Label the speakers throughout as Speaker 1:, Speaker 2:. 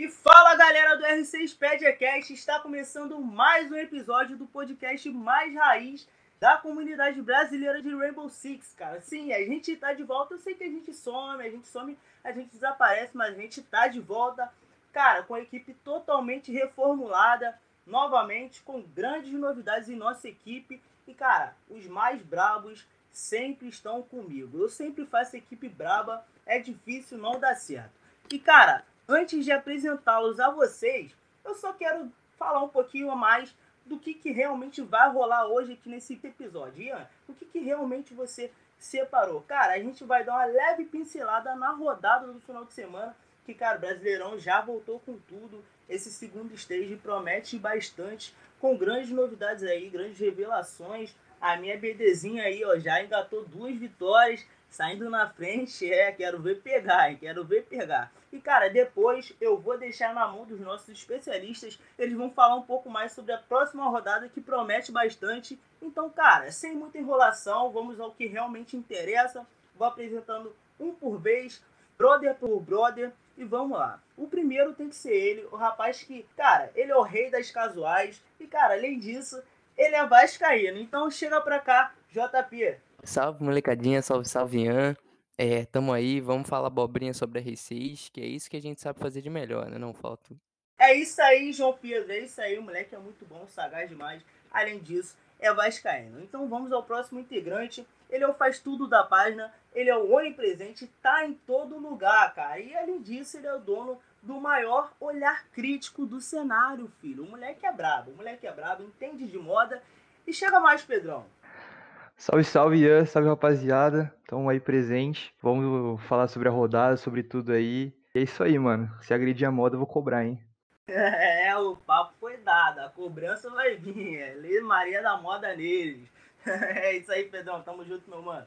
Speaker 1: E fala galera do R6 Pediacast, está começando mais um episódio do podcast mais raiz da comunidade brasileira de Rainbow Six, cara. Sim, a gente tá de volta, eu sei que a gente some, a gente some, a gente desaparece, mas a gente tá de volta, cara, com a equipe totalmente reformulada, novamente, com grandes novidades em nossa equipe. E, cara, os mais brabos sempre estão comigo. Eu sempre faço equipe braba, é difícil não dar certo. E, cara, antes de apresentá-los a vocês, eu só quero falar um pouquinho mais do que, que realmente vai rolar hoje aqui nesse episódio. Ian, o que, que realmente você separou? Cara, a gente vai dar uma leve pincelada na rodada do final de semana, que, cara, o Brasileirão já voltou com tudo. Esse segundo stage promete bastante, com grandes novidades aí, grandes revelações. A minha BDzinha aí, ó, já engatou duas vitórias, saindo na frente. É, quero ver pegar, hein? Quero ver pegar. E cara, depois eu vou deixar na mão dos nossos especialistas. Eles vão falar um pouco mais sobre a próxima rodada que promete bastante. Então, cara, sem muita enrolação, vamos ao que realmente interessa. Vou apresentando um por vez, brother por brother. E vamos lá. O primeiro tem que ser ele, o rapaz que, cara, ele é o rei das casuais. E, cara, além disso, ele é vascaíno. Então chega pra cá, JP.
Speaker 2: Salve, molecadinha. Salve, salve, Ian. É, tamo aí, vamos falar abobrinha sobre a R6, que é isso que a gente sabe fazer de melhor, né? Não falta.
Speaker 1: É isso aí, João Pedro. É isso aí, o moleque é muito bom, sagaz demais. Além disso, é vascaíno. Então vamos ao próximo integrante. Ele é o faz tudo da página, ele é o onipresente, tá em todo lugar, cara. E além disso, ele é o dono do maior olhar crítico do cenário, filho. O moleque é brabo, o moleque é brabo, entende de moda. E chega mais, Pedrão.
Speaker 3: Salve, salve, Ian, salve rapaziada. Estamos aí presente. Vamos falar sobre a rodada, sobre tudo aí. é isso aí, mano. Se agredir a moda, eu vou cobrar, hein?
Speaker 1: É, o papo foi dado. A cobrança vai vir. É Lei Maria da moda neles. É isso aí, Pedrão. Tamo junto, meu mano.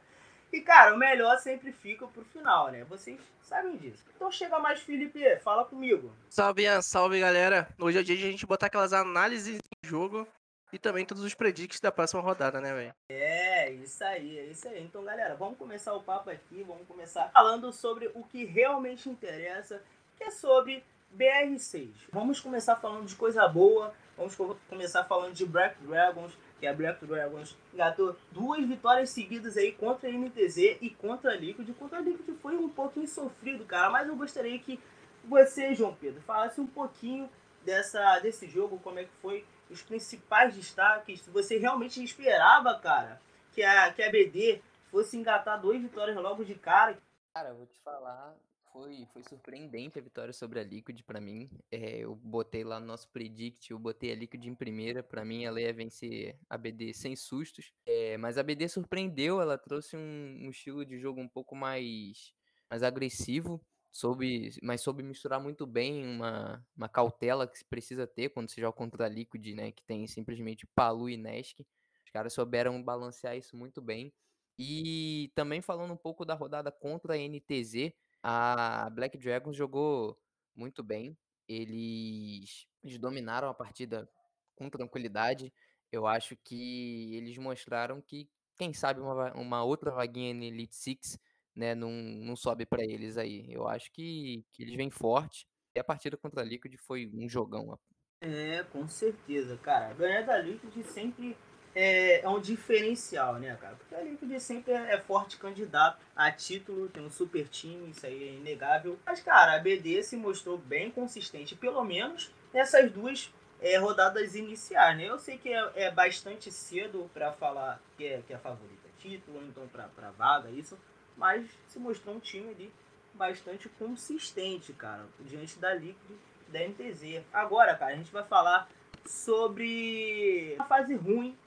Speaker 1: E, cara, o melhor sempre fica pro final, né? Vocês sabem disso. Então chega mais, Felipe. Fala comigo.
Speaker 4: Salve, Ian. Salve, galera. Hoje é dia de a gente botar aquelas análises em jogo e também todos os predicts da próxima rodada, né, velho?
Speaker 1: É, isso aí, é isso aí. Então, galera, vamos começar o papo aqui, vamos começar falando sobre o que realmente interessa, que é sobre BR6. Vamos começar falando de coisa boa, vamos começar falando de Black Dragons, que a Black Dragons engatou duas vitórias seguidas aí contra a NTZ e contra a Liquid. Contra a Liquid foi um pouquinho sofrido, cara, mas eu gostaria que você, João Pedro, falasse um pouquinho dessa, desse jogo, como é que foi os principais destaques, você realmente esperava, cara, que a, que a BD fosse engatar duas vitórias logo de cara.
Speaker 2: Cara, vou te falar, foi, foi surpreendente a vitória sobre a Liquid para mim. É, eu botei lá no nosso predict, eu botei a Liquid em primeira. Para mim, ela ia vencer a BD sem sustos. É, mas a BD surpreendeu, ela trouxe um, um, estilo de jogo um pouco mais, mais agressivo soube, mas soube misturar muito bem uma, uma cautela que se precisa ter quando você joga contra a Liquid, né? Que tem simplesmente Palu e Nesk. Os caras souberam balancear isso muito bem. E também falando um pouco da rodada contra a NTZ, a Black Dragons jogou muito bem. Eles, eles dominaram a partida com tranquilidade. Eu acho que eles mostraram que, quem sabe, uma, uma outra vaguinha no Elite Six né, não, não sobe para eles aí. Eu acho que, que eles vêm forte. E a partida contra a Liquid foi um jogão.
Speaker 1: É, com certeza, cara. Ganhar da Liquid sempre é, é, um diferencial, né, cara? Porque a Liquid sempre é, é, forte candidato a título, tem um super time, isso aí é inegável. Mas, cara, a BD se mostrou bem consistente, pelo menos nessas duas é, rodadas iniciais, né? Eu sei que é, é bastante cedo para falar que é, que é a favorita título, então para vaga, isso mas se mostrou um time ali bastante consistente, cara, diante da Liquid da NTZ. Agora, cara, a gente vai falar sobre a fase ruim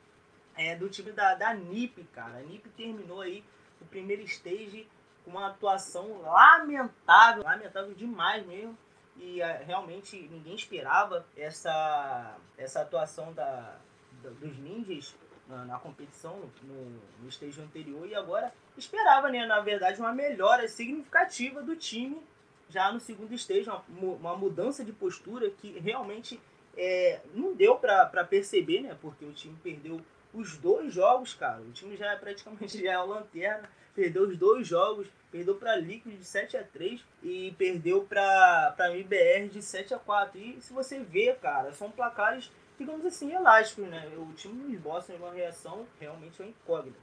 Speaker 1: é, do time da, da NiP, cara. A NiP terminou aí o primeiro stage com uma atuação lamentável, lamentável demais mesmo. E é, realmente ninguém esperava essa, essa atuação da, da dos ninjas na, na competição no, no anterior e agora esperava, né, na verdade, uma melhora significativa do time já no segundo stage, uma, uma mudança de postura que realmente é, não deu para perceber, né, porque o time perdeu os dois jogos, cara. O time já é praticamente já é a lanterna. Perdeu os dois jogos, perdeu para Liquid de 7 a 3 e perdeu para para MBR de 7 a 4. E se você vê, cara, são placares, digamos assim, elásticos, né? O time dos Boston uma reação realmente é incógnita.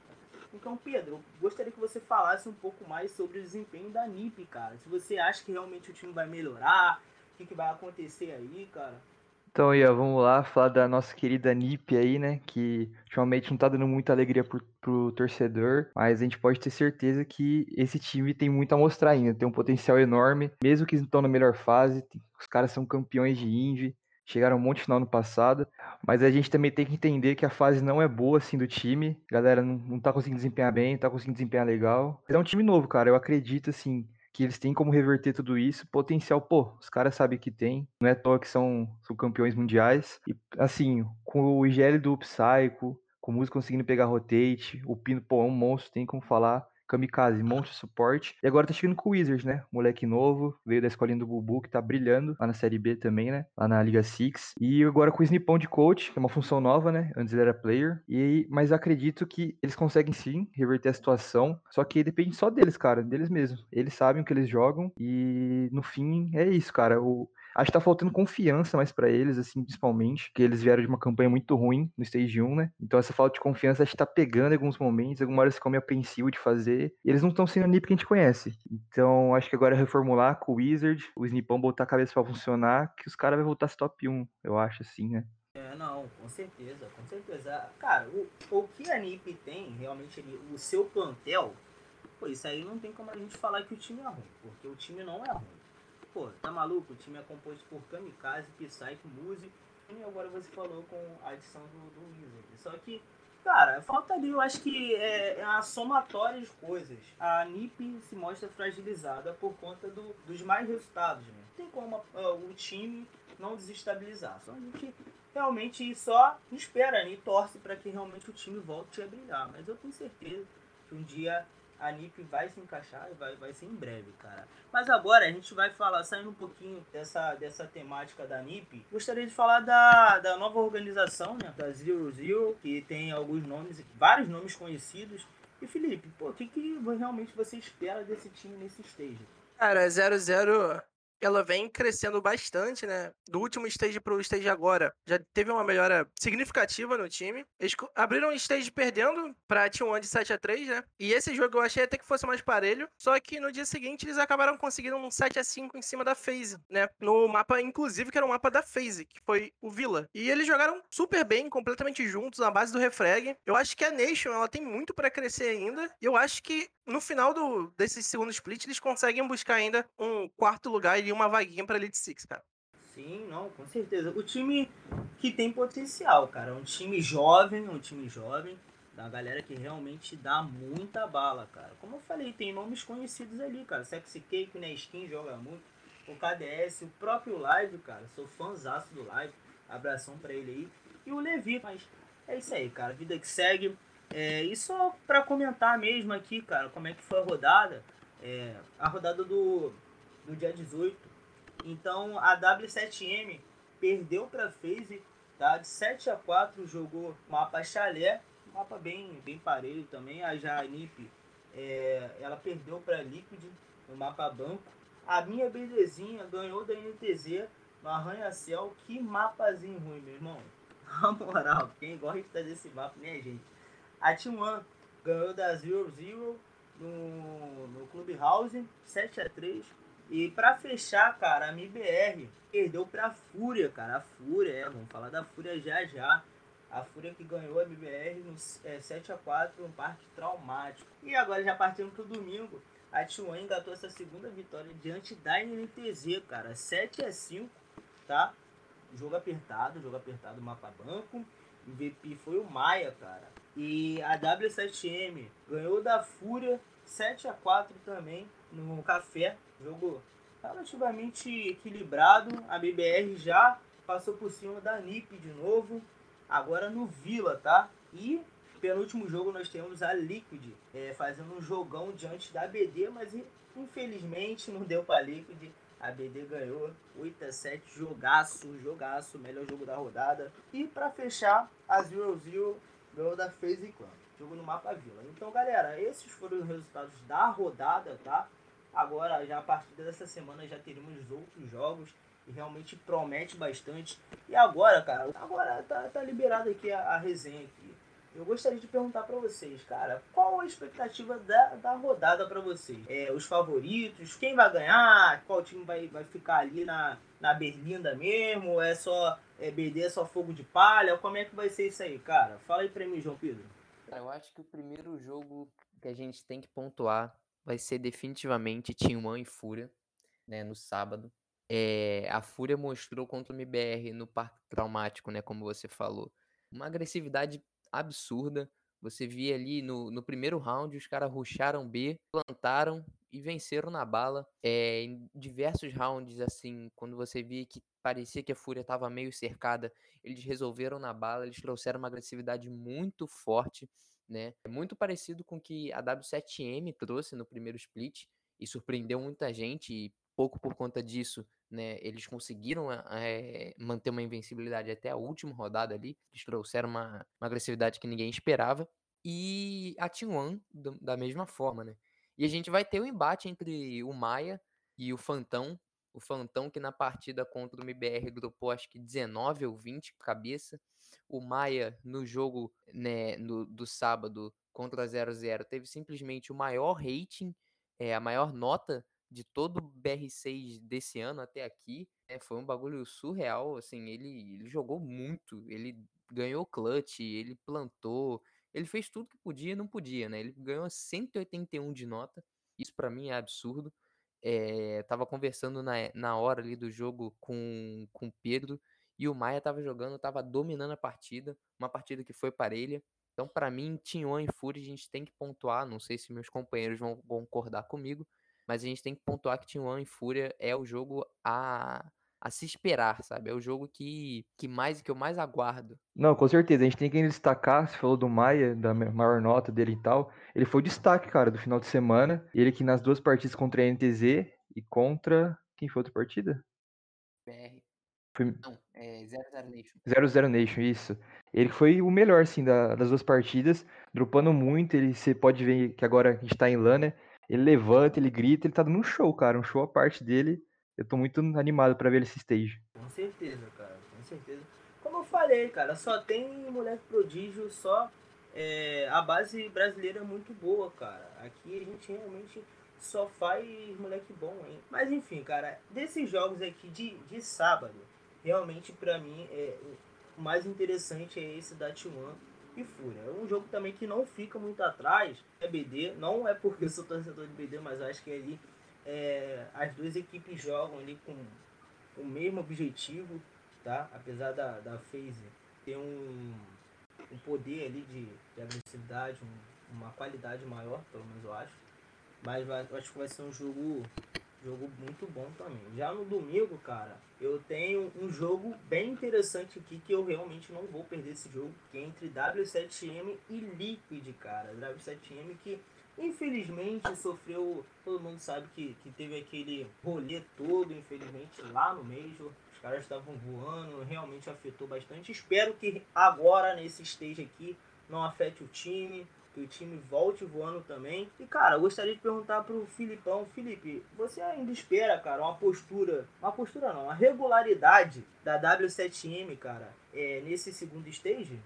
Speaker 1: Então, Pedro, gostaria que você falasse um pouco mais sobre o desempenho da NIP, cara. Se você acha que realmente o time vai melhorar, o que, que vai acontecer aí, cara.
Speaker 3: Então, Ian, vamos lá falar da nossa querida NIP aí, né? Que ultimamente não tá dando muita alegria pro, pro torcedor, mas a gente pode ter certeza que esse time tem muito a mostrar ainda, tem um potencial enorme, mesmo que estão na melhor fase, os caras são campeões de Indy, chegaram um monte no passado, mas a gente também tem que entender que a fase não é boa assim do time, a galera não, não tá conseguindo desempenhar bem, não tá conseguindo desempenhar legal. É um time novo, cara, eu acredito assim que eles têm como reverter tudo isso. Potencial, pô, os caras sabem que tem. Não é à toa que são, são campeões mundiais. E, assim, com o IGL do Psycho, com o Músico conseguindo pegar rotate, o Pino, pô, é um monstro, tem como falar. Kamikaze, monte de suporte. E agora tá chegando com o Wizards, né? Moleque novo, veio da escolinha do Bubu, que tá brilhando lá na Série B também, né? Lá na Liga Six. E agora com o Snipão de coach, que é uma função nova, né? Antes ele era player. E, mas acredito que eles conseguem sim reverter a situação. Só que depende só deles, cara, deles mesmos. Eles sabem o que eles jogam. E no fim, é isso, cara. O, Acho que tá faltando confiança mais para eles, assim, principalmente, que eles vieram de uma campanha muito ruim no Stage 1, né? Então essa falta de confiança acho que tá pegando em alguns momentos, algumas horas ficam meio apreensivo de fazer, e eles não estão sendo a NIP que a gente conhece. Então acho que agora é reformular com o Wizard, o Snipão botar a cabeça para funcionar, que os caras vão voltar esse top 1, eu acho, assim, né?
Speaker 1: É, não, com certeza, com certeza. Cara, o, o que a NIP tem, realmente, o seu plantel, pô, isso aí não tem como a gente falar que o time é ruim, porque o time não é ruim. Pô, tá maluco? O time é composto por Kamikaze, Psyche, Muzi. E agora você falou com a adição do, do Wizard. Só que, cara, falta ali, eu acho que é, é a somatória de coisas. A NiP se mostra fragilizada por conta do, dos mais resultados, né? Tem como uh, o time não desestabilizar. Só a gente realmente só espera né, e torce para que realmente o time volte a brilhar. Mas eu tenho certeza que um dia a NIP vai se encaixar e vai, vai ser em breve, cara. Mas agora a gente vai falar, saindo um pouquinho dessa, dessa temática da NIP, gostaria de falar da, da nova organização, né, da Zero Zero, que tem alguns nomes, vários nomes conhecidos. E Felipe, pô, o que, que realmente você espera desse time nesse stage?
Speaker 4: Cara, 0-0 ela vem crescendo bastante, né? Do último stage pro stage agora, já teve uma melhora significativa no time. Eles abriram o stage perdendo pra T1 de 7 a 3 né? E esse jogo eu achei até que fosse mais parelho, só que no dia seguinte eles acabaram conseguindo um 7 a 5 em cima da FaZe, né? No mapa, inclusive, que era o um mapa da FaZe, que foi o Villa. E eles jogaram super bem, completamente juntos, na base do refrag. Eu acho que a Nation, ela tem muito para crescer ainda. E eu acho que no final do, desse segundo split, eles conseguem buscar ainda um quarto lugar e uma vaguinha pra Elite Six, cara.
Speaker 1: Sim, não, com certeza. O time que tem potencial, cara. Um time jovem, um time jovem, da galera que realmente dá muita bala, cara. Como eu falei, tem nomes conhecidos ali, cara. Sexy Cake, né? Skin joga muito. O KDS, o próprio Live, cara. Sou fãzaço do Live. Abração pra ele aí. E o Levi, mas é isso aí, cara. Vida que segue. É, e só para comentar mesmo aqui, cara, como é que foi a rodada. É, a rodada do, do dia 18. Então a W7M perdeu para FaZe, tá? De 7 a 4 jogou mapa chalé, mapa bem, bem parelho também. A Janip é, ela perdeu para Liquid no mapa banco. A minha belezinha ganhou da NTZ no Arranha-Céu. Que mapazinho ruim, meu irmão. Na moral, quem gosta desse mapa, né, gente? A T1 ganhou da Zero Zero no, no Clubhouse, 7 a 3 E pra fechar, cara, a MBR perdeu pra Fúria, cara. A Fúria, é, vamos falar da Fúria já já. A Fúria que ganhou a MBR no é, 7 a 4 um parque traumático. E agora já partindo pro domingo, a T1 engatou essa segunda vitória diante da NTZ, cara. 7 a 5 tá? Jogo apertado, jogo apertado, mapa banco. MVP foi o Maia, cara. E a W7M ganhou da Fúria 7 a 4 também no Café. Jogo relativamente equilibrado. A BBR já passou por cima da NIP de novo. Agora no Vila, tá? E penúltimo jogo nós temos a Liquid é, fazendo um jogão diante da BD, mas infelizmente não deu para Liquid. A BD ganhou 8 a 7, jogaço, jogaço, melhor jogo da rodada. E para fechar, a Zero Zero ganhou da FaZe Clan. Jogo no mapa Vila. Então, galera, esses foram os resultados da rodada, tá? Agora, já a partir dessa semana, já teremos outros jogos e realmente promete bastante. E agora, cara, agora tá, tá liberado aqui a, a resenha aqui. Eu gostaria de perguntar para vocês, cara, qual a expectativa da, da rodada para vocês? É, os favoritos, quem vai ganhar, qual time vai, vai ficar ali na, na Berlinda mesmo, é só é, BD, é só fogo de palha, como é que vai ser isso aí, cara? Fala aí pra mim, João Pedro.
Speaker 2: Eu acho que o primeiro jogo que a gente tem que pontuar vai ser definitivamente One e Fúria, né, no sábado. É, a Fúria mostrou contra o MBR no Parque Traumático, né, como você falou, uma agressividade absurda. Você via ali no, no primeiro round, os caras rusharam B, plantaram e venceram na bala. É, em diversos rounds, assim, quando você via que parecia que a Fúria estava meio cercada, eles resolveram na bala, eles trouxeram uma agressividade muito forte, né? Muito parecido com o que a W7M trouxe no primeiro split e surpreendeu muita gente. E pouco por conta disso, né, eles conseguiram é, manter uma invencibilidade até a última rodada ali. Eles trouxeram uma, uma agressividade que ninguém esperava. E a T1 da mesma forma, né? E a gente vai ter o um embate entre o Maia e o Fantão. O Fantão que na partida contra o MBR dropou acho que 19 ou 20 cabeça. O Maia no jogo né, no, do sábado contra a 0-0 teve simplesmente o maior rating, é, a maior nota de todo o BR6 desse ano até aqui. É, foi um bagulho surreal, assim, ele, ele jogou muito, ele ganhou clutch, ele plantou, ele fez tudo que podia e não podia, né? Ele ganhou 181 de nota, isso para mim é absurdo. É, tava conversando na, na hora ali do jogo com, o Pedro, e o Maia tava jogando, tava dominando a partida, uma partida que foi parelha. Então, para mim, Tinhon e Fúria a gente tem que pontuar. Não sei se meus companheiros vão concordar comigo, mas a gente tem que pontuar que One e Fúria é o jogo a, a se esperar, sabe? É o jogo que, que, mais, que eu mais aguardo.
Speaker 3: Não, com certeza. A gente tem que destacar, você falou do Maia, da maior nota dele e tal. Ele foi o destaque, cara, do final de semana. Ele que nas duas partidas contra a NTZ e contra. Quem foi a outra partida?
Speaker 2: BR.
Speaker 3: Foi...
Speaker 2: Não, é 00 Nation.
Speaker 3: 00 Nation, isso. Ele foi o melhor, assim, da, das duas partidas, dropando muito. Ele, você pode ver que agora a gente tá em LAN, né? Ele levanta, ele grita, ele tá dando um show, cara. Um show à parte dele. Eu tô muito animado para ver esse stage.
Speaker 1: Com certeza, cara. Com certeza. Como eu falei, cara, só tem moleque prodígio, só é, a base brasileira é muito boa, cara. Aqui a gente realmente só faz moleque bom, hein? Mas enfim, cara, desses jogos aqui de, de sábado, realmente para mim é, o mais interessante é esse da T1 e Fúria. É um jogo também que não fica muito atrás, é BD, não é porque eu sou torcedor de BD, mas acho que ali é, as duas equipes jogam ali com o mesmo objetivo, tá? Apesar da, da FaZe ter um, um poder ali de, de agressividade, um, uma qualidade maior, pelo menos eu acho. Mas vai, eu acho que vai ser um jogo Jogo muito bom também. Já no domingo, cara, eu tenho um jogo bem interessante aqui que eu realmente não vou perder esse jogo, que é entre W7M e Liquid, cara. W7M que infelizmente sofreu, todo mundo sabe que, que teve aquele rolê todo, infelizmente, lá no Major. Os caras estavam voando, realmente afetou bastante. Espero que agora, nesse stage aqui, não afete o time que o time volte voando também. E, cara, eu gostaria de perguntar pro Filipão, Felipe, você ainda espera, cara, uma postura, uma postura não, uma regularidade da W7M, cara, é, nesse segundo stage?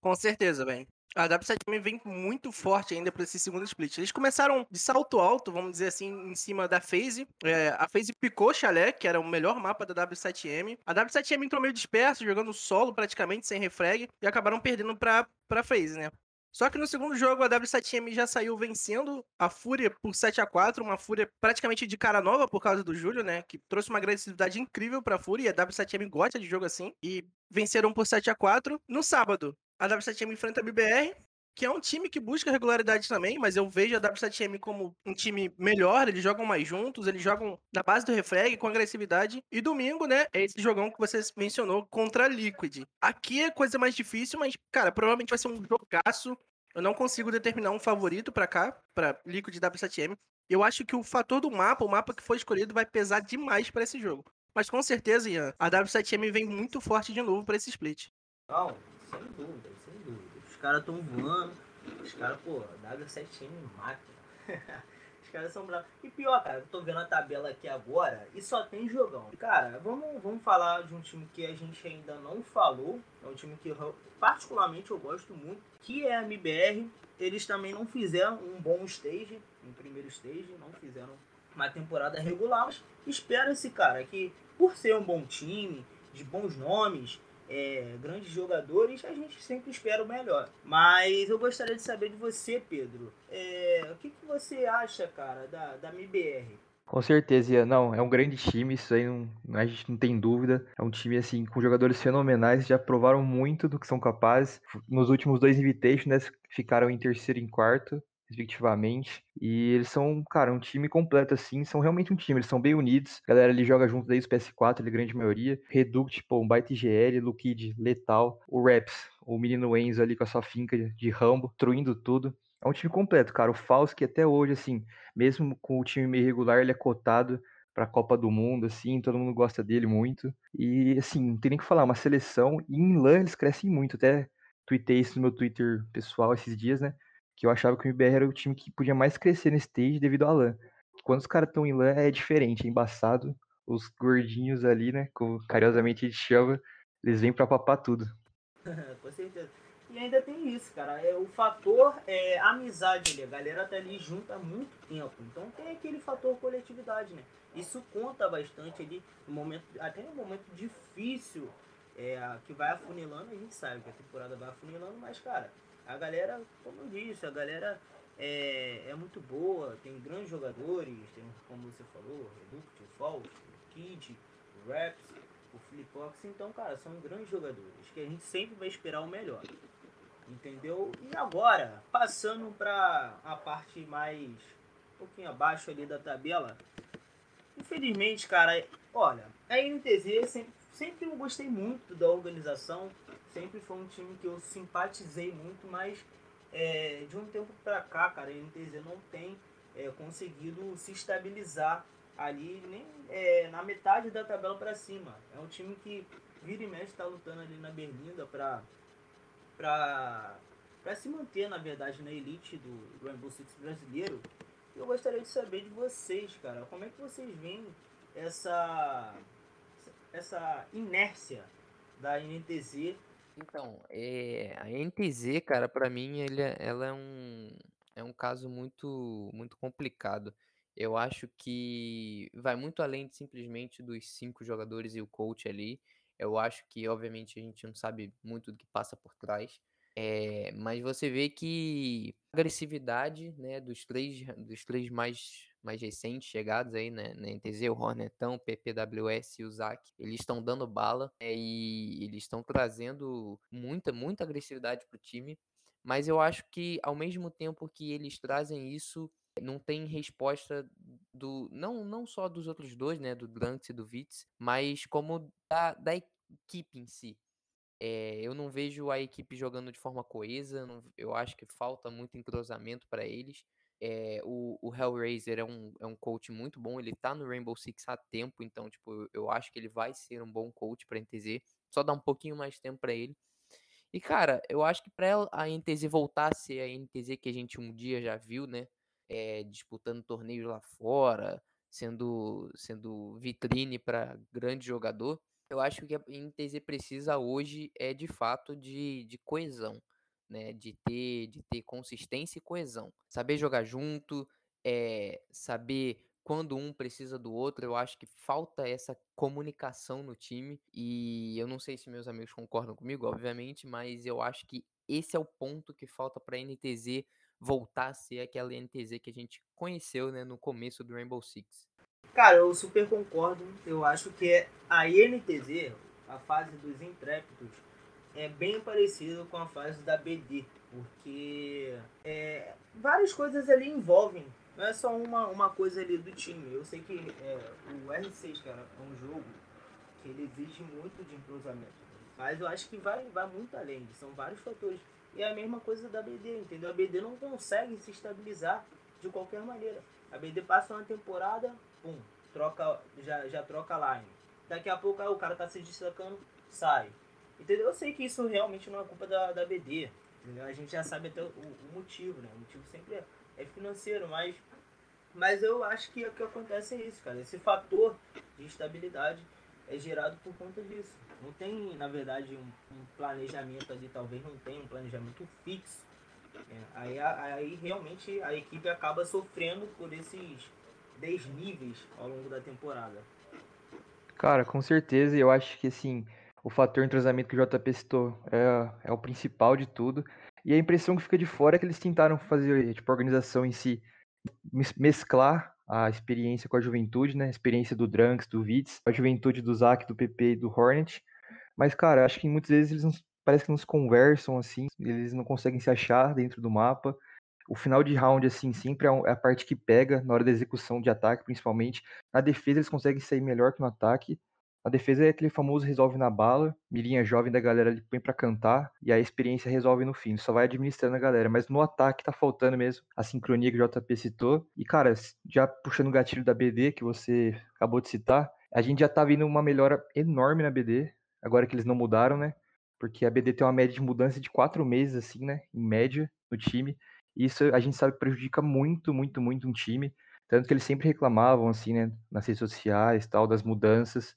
Speaker 4: Com certeza, bem. A W7M vem muito forte ainda para esse segundo split. Eles começaram de salto alto, vamos dizer assim, em cima da FaZe. É, a FaZe picou Chalé, que era o melhor mapa da W7M. A W7M entrou meio disperso, jogando solo praticamente, sem refrag, e acabaram perdendo para pra FaZe, né? Só que no segundo jogo a W7M já saiu vencendo a Fúria por 7 a 4 uma Fúria praticamente de cara nova por causa do Júlio, né? Que trouxe uma agressividade incrível pra Fúria. E a W7M gosta de jogo assim. E venceram por 7 a 4 No sábado, a W7M enfrenta a BBR, que é um time que busca regularidade também, mas eu vejo a W7M como um time melhor, eles jogam mais juntos, eles jogam na base do refrag, com agressividade. E domingo, né, é esse jogão que você mencionou contra a Liquid. Aqui é coisa mais difícil, mas, cara, provavelmente vai ser um jogaço. Eu não consigo determinar um favorito para cá, para Liquid W7M. Eu acho que o fator do mapa, o mapa que foi escolhido, vai pesar demais para esse jogo. Mas com certeza, Ian, a W7M vem muito forte de novo para esse split.
Speaker 1: Não, sem dúvida, sem dúvida caras estão voando. Os caras, pô, W7M mata. Os caras são bravos. E pior, cara, eu tô vendo a tabela aqui agora e só tem jogão. Cara, vamos, vamos falar de um time que a gente ainda não falou. É um time que particularmente eu gosto muito, que é a MBR. Eles também não fizeram um bom stage, um primeiro stage, não fizeram uma temporada regular, espera-se, cara, que por ser um bom time, de bons nomes, é, grandes jogadores, a gente sempre espera o melhor. Mas eu gostaria de saber de você, Pedro. É, o que, que você acha, cara, da, da MBR?
Speaker 3: Com certeza. Não, é um grande time, isso aí não, a gente não tem dúvida. É um time, assim, com jogadores fenomenais, já provaram muito do que são capazes. Nos últimos dois Invitations, ficaram em terceiro e em quarto respectivamente. E eles são, cara, um time completo, assim, são realmente um time, eles são bem unidos. A galera ali joga junto desde o PS4, a grande maioria. Reduct, pô, um baita IGL, Lukid, Letal, o Raps, o menino Enzo ali com a sua finca de Rambo, truindo tudo. É um time completo, cara. O Faust, até hoje, assim, mesmo com o time meio regular, ele é cotado para a Copa do Mundo, assim, todo mundo gosta dele muito. E, assim, não tem nem o que falar, uma seleção. E em LAN eles crescem muito, até tuitei isso no meu Twitter pessoal esses dias, né? Que eu achava que o MBR era o time que podia mais crescer nesse stage devido à LAN. Quando os caras estão em LAN é diferente, é embaçado. Os gordinhos ali, né, como carinhosamente a gente chama, eles vêm pra papar tudo.
Speaker 1: Com certeza. E ainda tem isso, cara. É, o fator é amizade ali. A galera tá ali junto há muito tempo. Então tem aquele fator coletividade, né? Isso conta bastante ali no momento, até no momento difícil é, que vai afunilando, a gente sabe que a temporada vai afunilando, mas, cara, a galera, como eu disse, a galera é, é muito boa, tem grandes jogadores, tem, como você falou, Reduct, o Faust, o Kid, Raps, o Flipox, então, cara, são grandes jogadores, que a gente sempre vai esperar o melhor. Entendeu? E agora, passando para a parte mais um pouquinho abaixo ali da tabela, infelizmente, cara, olha, a NTZ sempre, sempre eu gostei muito da organização, sempre foi um time que eu simpatizei muito, mas é, de um tempo para cá, cara, a NTZ não tem é, conseguido se estabilizar ali nem é, na metade da tabela para cima. É um time que vira e mexe está lutando ali na berlinda para para para se manter, na verdade, na elite do Rainbow Six brasileiro. Eu gostaria de saber de vocês, cara, como é que vocês veem essa essa inércia da NTZ
Speaker 2: então, é, a NTZ, cara, para mim, ele, é, ela é um, é um caso muito, muito complicado. Eu acho que vai muito além de simplesmente dos cinco jogadores e o coach ali. Eu acho que, obviamente, a gente não sabe muito do que passa por trás. É, mas você vê que a agressividade né, dos, três, dos três mais mais recentes chegados aí, né, na NTZ, o Hornetão, o PPWS e o ZAC, eles estão dando bala é, e eles estão trazendo muita, muita agressividade pro time, mas eu acho que ao mesmo tempo que eles trazem isso, não tem resposta do não não só dos outros dois, né, do Drunks e do Vitz, mas como da, da equipe em si. É, eu não vejo a equipe jogando de forma coesa, não, eu acho que falta muito entrosamento para eles. É, o, o Hellraiser é um, é um coach muito bom, ele tá no Rainbow Six há tempo, então, tipo, eu, eu acho que ele vai ser um bom coach pra NTZ, só dá um pouquinho mais de tempo para ele. E, cara, eu acho que pra a NTZ voltar a ser a NTZ que a gente um dia já viu, né, é, disputando torneios lá fora, sendo, sendo vitrine para grande jogador, eu acho que a NTZ precisa hoje é de fato de, de coesão né? De ter, de ter consistência e coesão. Saber jogar junto, é, saber quando um precisa do outro. Eu acho que falta essa comunicação no time. E eu não sei se meus amigos concordam comigo, obviamente, mas eu acho que esse é o ponto que falta para a NTZ voltar a ser aquela NTZ que a gente conheceu né, no começo do Rainbow Six.
Speaker 1: Cara, eu super concordo. Eu acho que a INTZ, a fase dos intrépidos, é bem parecido com a fase da BD, porque é, várias coisas ali envolvem, não é só uma, uma coisa ali do time. Eu sei que é, o R6, cara, é um jogo que ele exige muito de entrosamento, mas eu acho que vai, vai muito além, são vários fatores. E é a mesma coisa da BD, entendeu? A BD não consegue se estabilizar de qualquer maneira. A BD passa uma temporada, pum, troca, já, já troca line. Daqui a pouco o cara tá se destacando, sai. Entendeu? Eu sei que isso realmente não é culpa da, da BD, A gente já sabe até o, o motivo, né? O motivo sempre é, é financeiro, mas, mas eu acho que o que acontece é isso, cara. Esse fator de estabilidade é gerado por conta disso. Não tem, na verdade, um, um planejamento ali, talvez não tenha um planejamento fixo. É, aí, aí realmente a equipe acaba sofrendo por esses desníveis ao longo da temporada.
Speaker 3: Cara, com certeza, eu acho que assim, o fator entrosamento que o JP citou é, é o principal de tudo. E a impressão que fica de fora é que eles tentaram fazer, tipo, a organização em si, mesclar a experiência com a juventude, né? A experiência do Drunks, do Vitz, a juventude do Zac, do PP e do Hornet. Mas, cara, acho que muitas vezes eles não, parece que não se conversam assim, eles não conseguem se achar dentro do mapa. O final de round, assim, sempre é, é a parte que pega na hora da execução de ataque, principalmente. Na defesa, eles conseguem sair melhor que no ataque. A defesa é aquele famoso resolve na bala, mirinha jovem da galera ali põe para cantar, e a experiência resolve no fim, só vai administrando a galera. Mas no ataque tá faltando mesmo a sincronia que o JP citou. E cara, já puxando o gatilho da BD que você acabou de citar, a gente já tá vendo uma melhora enorme na BD, agora que eles não mudaram, né? Porque a BD tem uma média de mudança de quatro meses, assim, né? Em média, no time. Isso a gente sabe que prejudica muito, muito, muito um time. Tanto que eles sempre reclamavam, assim, né, nas redes sociais, tal, das mudanças.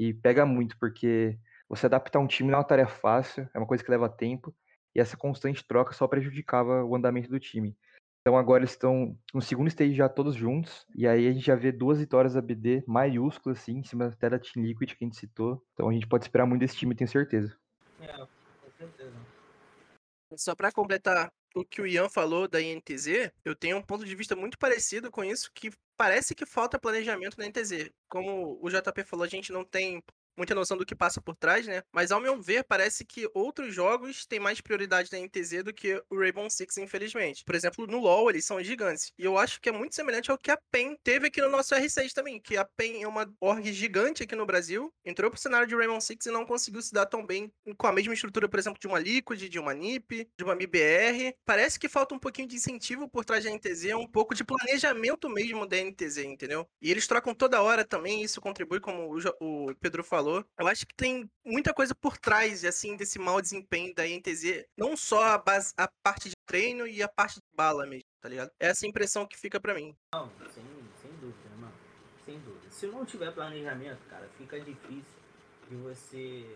Speaker 3: E pega muito, porque você adaptar um time não é uma tarefa fácil, é uma coisa que leva tempo. E essa constante troca só prejudicava o andamento do time. Então agora eles estão no segundo stage já todos juntos. E aí a gente já vê duas vitórias da BD maiúsculas, assim, em cima até da Team Liquid que a gente citou. Então a gente pode esperar muito desse time, tenho certeza. É, com
Speaker 4: certeza. Só para completar o que o Ian falou da INTZ, eu tenho um ponto de vista muito parecido com isso, que parece que falta planejamento na INTZ. Como o JP falou, a gente não tem muita noção do que passa por trás, né? Mas ao meu ver, parece que outros jogos têm mais prioridade na NTZ do que o Rainbow Six, infelizmente. Por exemplo, no LoL, eles são gigantes. E eu acho que é muito semelhante ao que a PEN teve aqui no nosso R6 também, que a PEN é uma org gigante aqui no Brasil, entrou pro cenário de Rainbow Six e não conseguiu se dar tão bem com a mesma estrutura, por exemplo, de uma Liquid, de uma NiP, de uma MIBR. Parece que falta um pouquinho de incentivo por trás da NTZ, um pouco de planejamento mesmo da NTZ, entendeu? E eles trocam toda hora também, isso contribui, como o Pedro falou, falou. Eu acho que tem muita coisa por trás, assim, desse mau desempenho da INTZ. Não só a, base, a parte de treino e a parte de bala mesmo, tá ligado? É essa impressão que fica para mim.
Speaker 1: Não, sem, sem dúvida, mano. Sem dúvida. Se não tiver planejamento, cara, fica difícil de você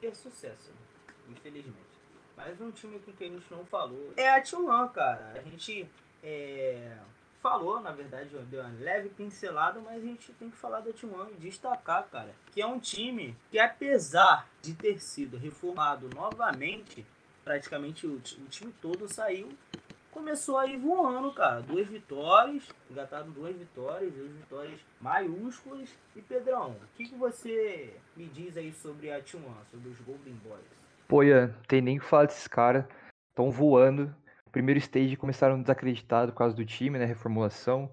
Speaker 1: ter sucesso, né? infelizmente. Mas um time que a gente não falou é a T1, cara. A gente é, falou, na verdade, deu uma leve pincelada, mas a gente tem que falar da T1 e destacar, cara, que é um time que, apesar de ter sido reformado novamente, praticamente o, o time todo saiu, começou aí voando, cara. Duas vitórias, engatado duas vitórias, duas vitórias maiúsculas. E Pedrão, o que, que você me diz aí sobre a T1, sobre os Golden Boys?
Speaker 3: Pô, Ian, tem nem que falar desses caras. Estão voando primeiro stage começaram desacreditado por causa do time, né? Reformulação.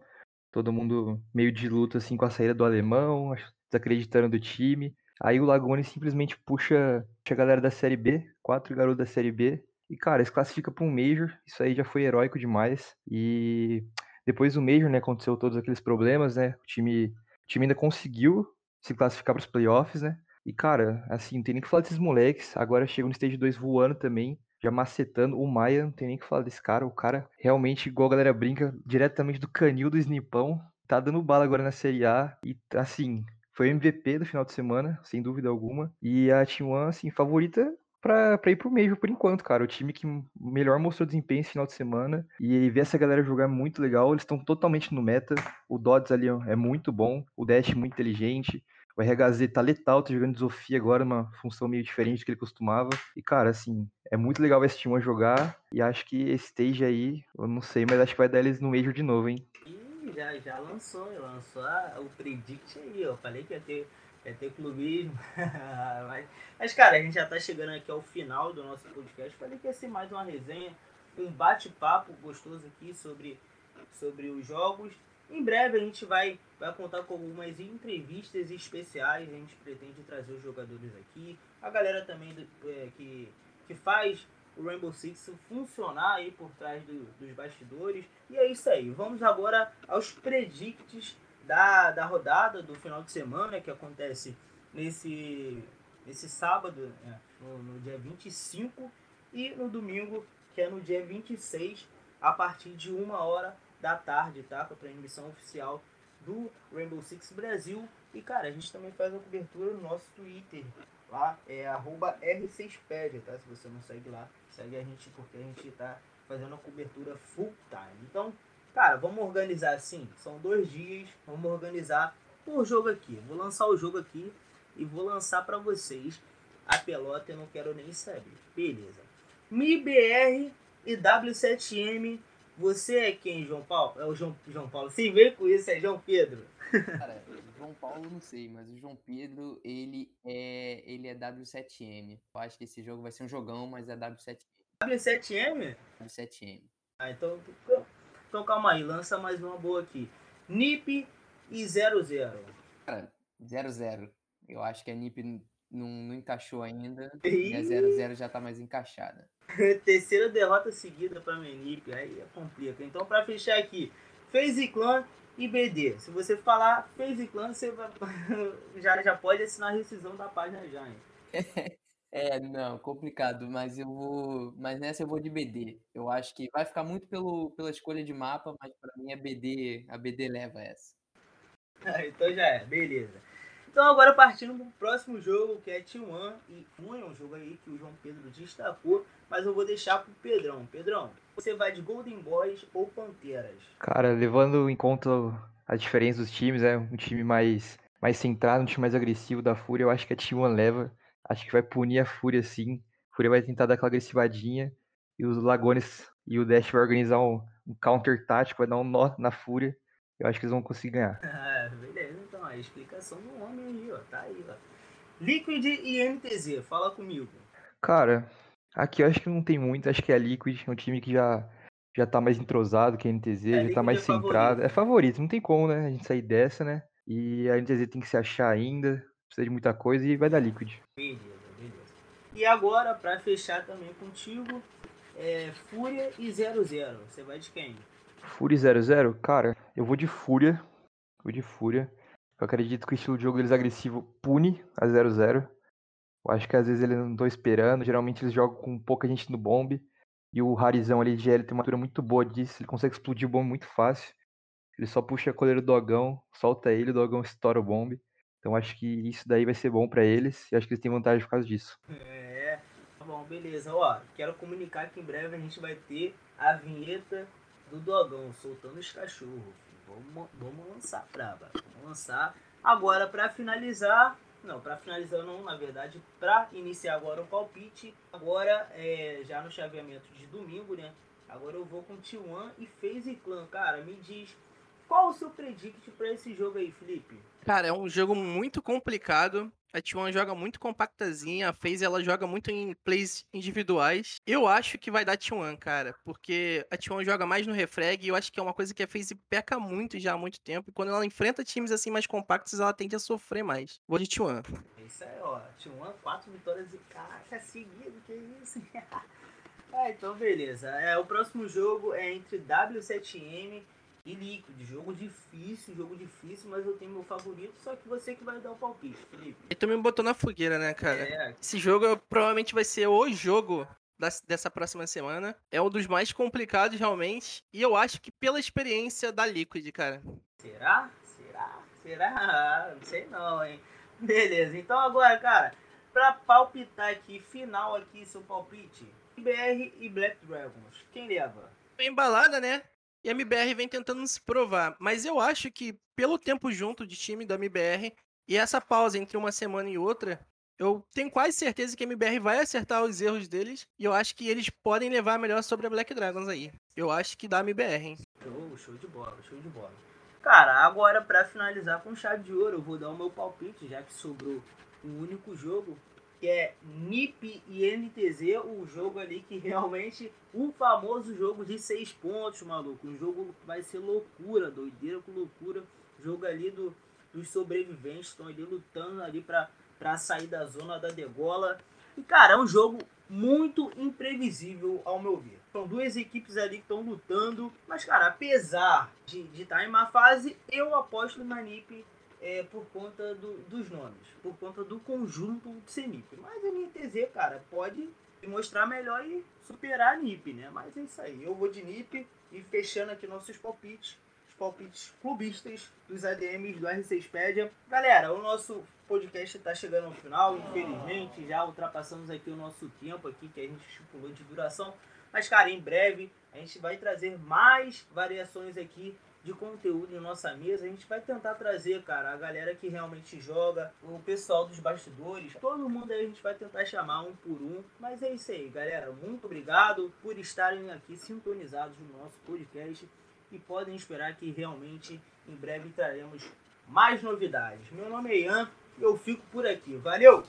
Speaker 3: Todo mundo meio de luta assim com a saída do alemão, desacreditando do time. Aí o Lagone simplesmente puxa, puxa a galera da Série B, quatro garotos da Série B. E, cara, se classifica para um Major. Isso aí já foi heróico demais. E depois do Major, né, aconteceu todos aqueles problemas, né? O time, o time ainda conseguiu se classificar para os playoffs, né? E, cara, assim, não tem nem que falar desses moleques. Agora chega no Stage 2 voando também já macetando. O Maia, não tem nem que falar desse cara. O cara realmente, igual a galera brinca, diretamente do canil do Snipão. Tá dando bala agora na Série A. E, assim, foi MVP do final de semana, sem dúvida alguma. E a T1, assim, favorita pra, pra ir pro Major por enquanto, cara. O time que melhor mostrou desempenho esse final de semana. E ver essa galera jogar é muito legal. Eles estão totalmente no meta. O Dodds ali é muito bom. O Dash muito inteligente. O RHZ tá letal, tá jogando de Sofia agora, uma função meio diferente do que ele costumava. E, cara, assim, é muito legal ver esse time jogar. E acho que esse stage aí, eu não sei, mas acho que vai dar eles no Major de novo, hein?
Speaker 1: Ih, já, já lançou, lançou o Predict aí, ó. Falei que ia ter, ia ter clubismo. mas, mas, cara, a gente já tá chegando aqui ao final do nosso podcast. Falei que ia ser mais uma resenha, um bate-papo gostoso aqui sobre, sobre os jogos. Em breve a gente vai, vai contar com algumas entrevistas especiais. A gente pretende trazer os jogadores aqui. A galera também do, é, que, que faz o Rainbow Six funcionar aí por trás do, dos bastidores. E é isso aí. Vamos agora aos predicts da, da rodada do final de semana que acontece nesse, nesse sábado, é, no, no dia 25. E no domingo que é no dia 26, a partir de uma hora da tarde, tá? Com a transmissão oficial do Rainbow Six Brasil. E, cara, a gente também faz a cobertura no nosso Twitter. Lá é arroba R6pedia, tá? Se você não segue lá, segue a gente porque a gente tá fazendo a cobertura full time. Então, cara, vamos organizar assim. São dois dias, vamos organizar por jogo aqui. Vou lançar o jogo aqui e vou lançar para vocês a pelota. Eu não quero nem saber. Beleza. MIBR e W7M. Você é quem, João Paulo? É o João, João Paulo. Sim, vem com isso, é João Pedro.
Speaker 2: Cara, João Paulo não sei, mas o João Pedro, ele é, ele é W7M. Eu acho que esse jogo vai ser um jogão, mas é W7M.
Speaker 1: W7M?
Speaker 2: W7M.
Speaker 1: Ah, então, então calma aí, lança mais uma boa aqui. NIP e 00.
Speaker 2: Cara, 00. Eu acho que a NIP não, não encaixou ainda. E a 00 já tá mais encaixada.
Speaker 1: Terceira derrota seguida pra Menip, aí complica. Então, pra fechar aqui, FaZe Clan e BD. Se você falar FaZe Clan, você vai... já, já pode assinar a rescisão da página já, hein?
Speaker 2: É, não, complicado, mas eu vou. Mas nessa eu vou de BD. Eu acho que vai ficar muito pelo, pela escolha de mapa, mas pra mim a BD, a BD leva essa.
Speaker 1: então já é, beleza. Então agora partindo para o próximo jogo, que é T1 e Cunha, um jogo aí que o João Pedro destacou, mas eu vou deixar pro Pedrão. Pedrão, você vai de Golden Boys ou Panteras?
Speaker 3: Cara, levando em conta a diferença dos times, é um time mais, mais centrado, um time mais agressivo da Fúria, eu acho que a T1 leva. Acho que vai punir a Fúria sim. A Fúria vai tentar dar aquela agressivadinha e os Lagones e o Dash vai organizar um, um counter tático, vai dar um nó na Fúria. Eu acho que eles vão conseguir ganhar.
Speaker 1: Ah, beleza, então, a explicação do homem aí, ó, tá aí, ó. Liquid e NTZ, fala comigo.
Speaker 3: Cara, aqui eu acho que não tem muito, acho que é Liquid, é um time que já, já tá mais entrosado que a NTZ, é, já tá mais é centrado. Favorito. É favorito, não tem como, né, a gente sair dessa, né, e a NTZ tem que se achar ainda, precisa de muita coisa e vai dar Liquid.
Speaker 1: Beleza, beleza. E agora, pra fechar também contigo, é Fúria e 00, você vai de quem?
Speaker 3: Fúria 00, cara, eu vou de Fúria, vou de Fúria, eu acredito que o estilo de jogo deles agressivo pune a 0-0. Eu acho que às vezes eles não estão esperando. Geralmente eles jogam com pouca gente no bombe. E o Harizão ali de GL tem uma altura muito boa disso. Ele consegue explodir o bombe muito fácil. Ele só puxa a coleira do dogão, solta ele, o dogão estoura o bombe. Então acho que isso daí vai ser bom para eles. E acho que eles têm vantagem por causa disso.
Speaker 1: É, tá bom, beleza. Ó, quero comunicar que em breve a gente vai ter a vinheta do dogão soltando os cachorros. Vamos, vamos lançar braba. Vamos lançar. Agora, para finalizar. Não, para finalizar não, na verdade, para iniciar agora o palpite. Agora, é, já no chaveamento de domingo, né? Agora eu vou com T1 e FaZe Clan. Cara, me diz qual o seu predict para esse jogo aí, Felipe?
Speaker 4: Cara, é um jogo muito complicado. A T1 joga muito compactazinha, a FaZe ela joga muito em plays individuais. Eu acho que vai dar T1, cara, porque a T1 joga mais no refrag e eu acho que é uma coisa que a FaZe peca muito já há muito tempo. E quando ela enfrenta times assim mais compactos, ela tende a sofrer mais. Vou de
Speaker 1: T1. Isso aí, ó. T1, quatro vitórias e caraca, seguido, que isso? ah, então beleza. É, o próximo jogo é entre W7M e Liquid. Jogo difícil, jogo difícil, mas eu tenho meu favorito, só que você que vai dar o palpite, Felipe.
Speaker 4: E tu me botou na fogueira, né, cara? É. Esse jogo provavelmente vai ser o jogo dessa próxima semana. É um dos mais complicados, realmente. E eu acho que pela experiência da Liquid, cara.
Speaker 1: Será? Será? Será? Não sei não, hein? Beleza, então agora, cara, pra palpitar aqui, final aqui, seu palpite. BR e Black Dragons. Quem leva?
Speaker 4: Embalada, né? E a MBR vem tentando se provar. Mas eu acho que, pelo tempo junto de time da MBR e essa pausa entre uma semana e outra, eu tenho quase certeza que a MBR vai acertar os erros deles. E eu acho que eles podem levar melhor sobre a Black Dragons aí. Eu acho que dá a MBR, hein?
Speaker 1: Show, show de bola, show de bola. Cara, agora para finalizar com chave de ouro, eu vou dar o meu palpite, já que sobrou um único jogo que é NIP e NTZ, o jogo ali que realmente, o famoso jogo de seis pontos, maluco. Um jogo vai ser loucura, doideira com loucura. Jogo ali do, dos sobreviventes, estão ali lutando ali pra sair da zona da degola. E, cara, é um jogo muito imprevisível, ao meu ver. São duas equipes ali que estão lutando. Mas, cara, apesar de estar tá em má fase, eu aposto na NIP é, por conta do, dos nomes, por conta do conjunto de Semip. Mas a NTZ, cara, pode mostrar melhor e superar a NIP, né? Mas é isso aí. Eu vou de NIP e fechando aqui nossos palpites palpites clubistas dos ADMs do R6pedia. Galera, o nosso podcast está chegando ao final, infelizmente, já ultrapassamos aqui o nosso tempo aqui que a gente estipulou de duração. Mas, cara, em breve a gente vai trazer mais variações aqui de conteúdo em nossa mesa. A gente vai tentar trazer, cara, a galera que realmente joga, o pessoal dos bastidores, todo mundo aí a gente vai tentar chamar um por um. Mas é isso aí, galera. Muito obrigado por estarem aqui sintonizados no nosso podcast e podem esperar que realmente em breve traremos mais novidades. Meu nome é Ian, eu fico por aqui. Valeu!